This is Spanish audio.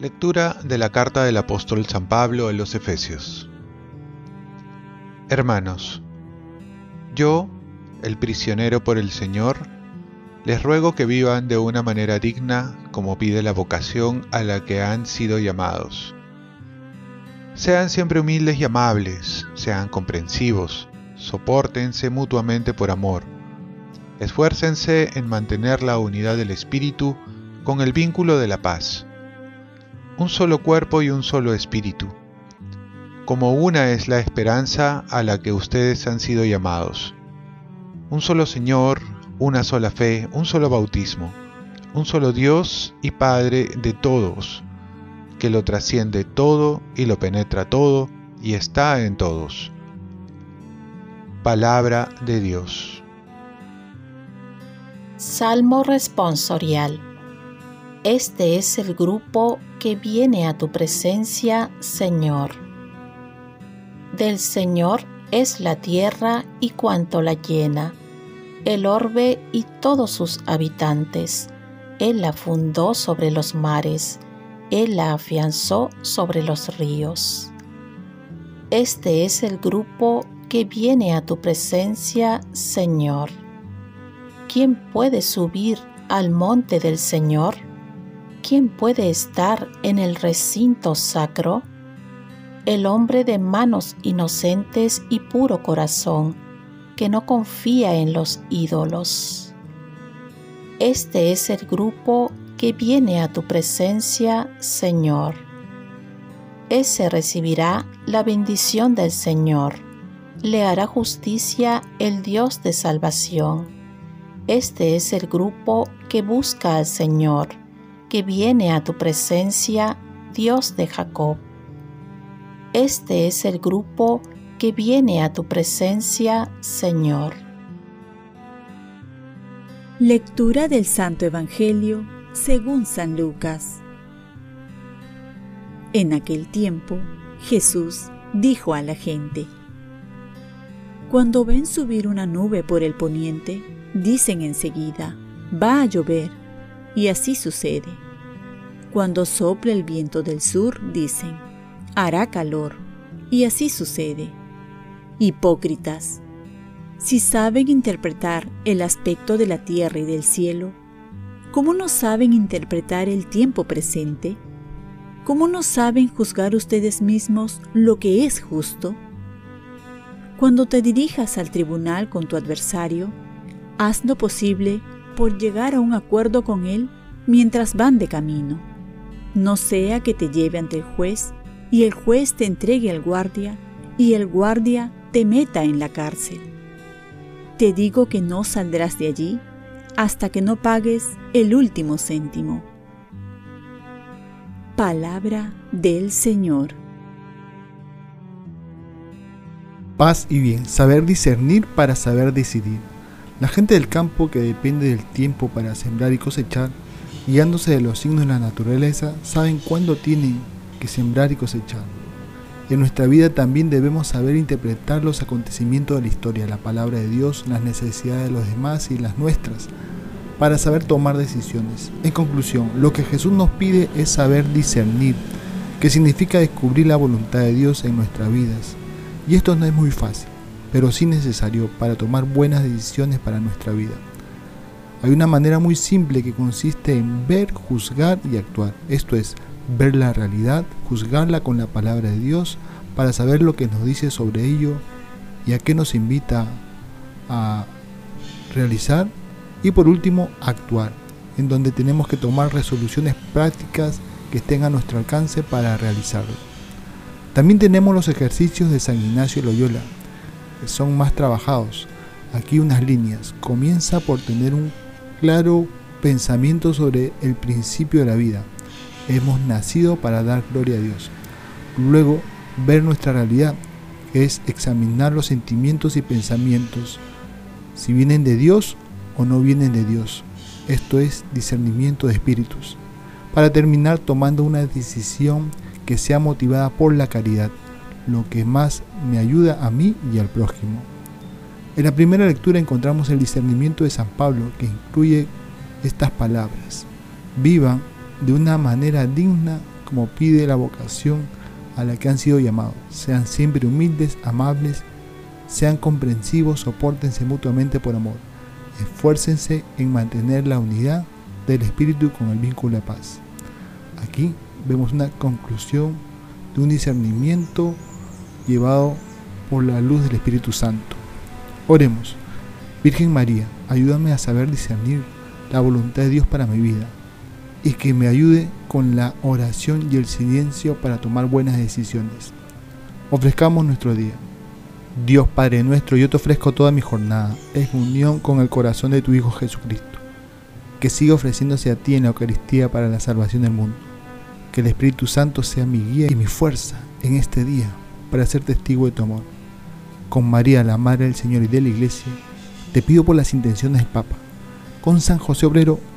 Lectura de la carta del apóstol San Pablo a los Efesios Hermanos, yo, el prisionero por el Señor, les ruego que vivan de una manera digna como pide la vocación a la que han sido llamados. Sean siempre humildes y amables, sean comprensivos, soportense mutuamente por amor. Esfuércense en mantener la unidad del espíritu con el vínculo de la paz un solo cuerpo y un solo espíritu, como una es la esperanza a la que ustedes han sido llamados. Un solo Señor, una sola fe, un solo bautismo, un solo Dios y Padre de todos, que lo trasciende todo y lo penetra todo y está en todos. Palabra de Dios. Salmo responsorial. Este es el grupo que viene a tu presencia, Señor. Del Señor es la tierra y cuanto la llena, el orbe y todos sus habitantes. Él la fundó sobre los mares, Él la afianzó sobre los ríos. Este es el grupo que viene a tu presencia, Señor. ¿Quién puede subir al monte del Señor? ¿quién puede estar en el recinto sacro? El hombre de manos inocentes y puro corazón, que no confía en los ídolos. Este es el grupo que viene a tu presencia, Señor. Ese recibirá la bendición del Señor. Le hará justicia el Dios de salvación. Este es el grupo que busca al Señor que viene a tu presencia, Dios de Jacob. Este es el grupo que viene a tu presencia, Señor. Lectura del Santo Evangelio según San Lucas. En aquel tiempo, Jesús dijo a la gente, Cuando ven subir una nube por el poniente, dicen enseguida, va a llover, y así sucede. Cuando sopla el viento del sur, dicen, hará calor. Y así sucede. Hipócritas, si saben interpretar el aspecto de la tierra y del cielo, ¿cómo no saben interpretar el tiempo presente? ¿Cómo no saben juzgar ustedes mismos lo que es justo? Cuando te dirijas al tribunal con tu adversario, haz lo posible por llegar a un acuerdo con él mientras van de camino no sea que te lleve ante el juez y el juez te entregue al guardia y el guardia te meta en la cárcel. Te digo que no saldrás de allí hasta que no pagues el último céntimo. Palabra del Señor. Paz y bien, saber discernir para saber decidir. La gente del campo que depende del tiempo para sembrar y cosechar guiándose de los signos de la naturaleza, saben cuándo tienen que sembrar y cosechar. En nuestra vida también debemos saber interpretar los acontecimientos de la historia, la palabra de Dios, las necesidades de los demás y las nuestras, para saber tomar decisiones. En conclusión, lo que Jesús nos pide es saber discernir, que significa descubrir la voluntad de Dios en nuestras vidas. Y esto no es muy fácil, pero sí necesario para tomar buenas decisiones para nuestra vida. Hay una manera muy simple que consiste en ver, juzgar y actuar. Esto es, ver la realidad, juzgarla con la palabra de Dios para saber lo que nos dice sobre ello y a qué nos invita a realizar. Y por último, actuar, en donde tenemos que tomar resoluciones prácticas que estén a nuestro alcance para realizarlo. También tenemos los ejercicios de San Ignacio Loyola, que son más trabajados. Aquí unas líneas. Comienza por tener un claro pensamiento sobre el principio de la vida. Hemos nacido para dar gloria a Dios. Luego, ver nuestra realidad, es examinar los sentimientos y pensamientos, si vienen de Dios o no vienen de Dios. Esto es discernimiento de espíritus. Para terminar tomando una decisión que sea motivada por la caridad, lo que más me ayuda a mí y al prójimo. En la primera lectura encontramos el discernimiento de San Pablo que incluye estas palabras. Vivan de una manera digna como pide la vocación a la que han sido llamados. Sean siempre humildes, amables, sean comprensivos, soportense mutuamente por amor. Esfuércense en mantener la unidad del espíritu con el vínculo de paz. Aquí vemos una conclusión de un discernimiento llevado por la luz del Espíritu Santo. Oremos. Virgen María, ayúdame a saber discernir la voluntad de Dios para mi vida y que me ayude con la oración y el silencio para tomar buenas decisiones. Ofrezcamos nuestro día. Dios Padre nuestro, yo te ofrezco toda mi jornada en unión con el corazón de tu Hijo Jesucristo, que siga ofreciéndose a ti en la Eucaristía para la salvación del mundo. Que el Espíritu Santo sea mi guía y mi fuerza en este día para ser testigo de tu amor. Con María, la Madre del Señor y de la Iglesia, te pido por las intenciones del Papa. Con San José Obrero